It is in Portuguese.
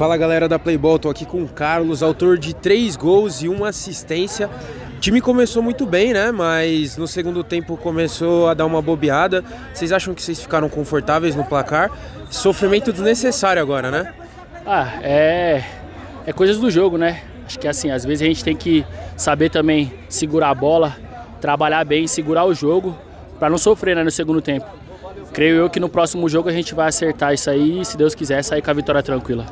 Fala galera da Playball, tô aqui com o Carlos, autor de três gols e uma assistência. O time começou muito bem, né? Mas no segundo tempo começou a dar uma bobeada. Vocês acham que vocês ficaram confortáveis no placar? Sofrimento desnecessário agora, né? Ah, é. É coisas do jogo, né? Acho que assim, às vezes a gente tem que saber também segurar a bola, trabalhar bem, segurar o jogo, para não sofrer né, no segundo tempo. Creio eu que no próximo jogo a gente vai acertar isso aí e, se Deus quiser, sair com a vitória tranquila.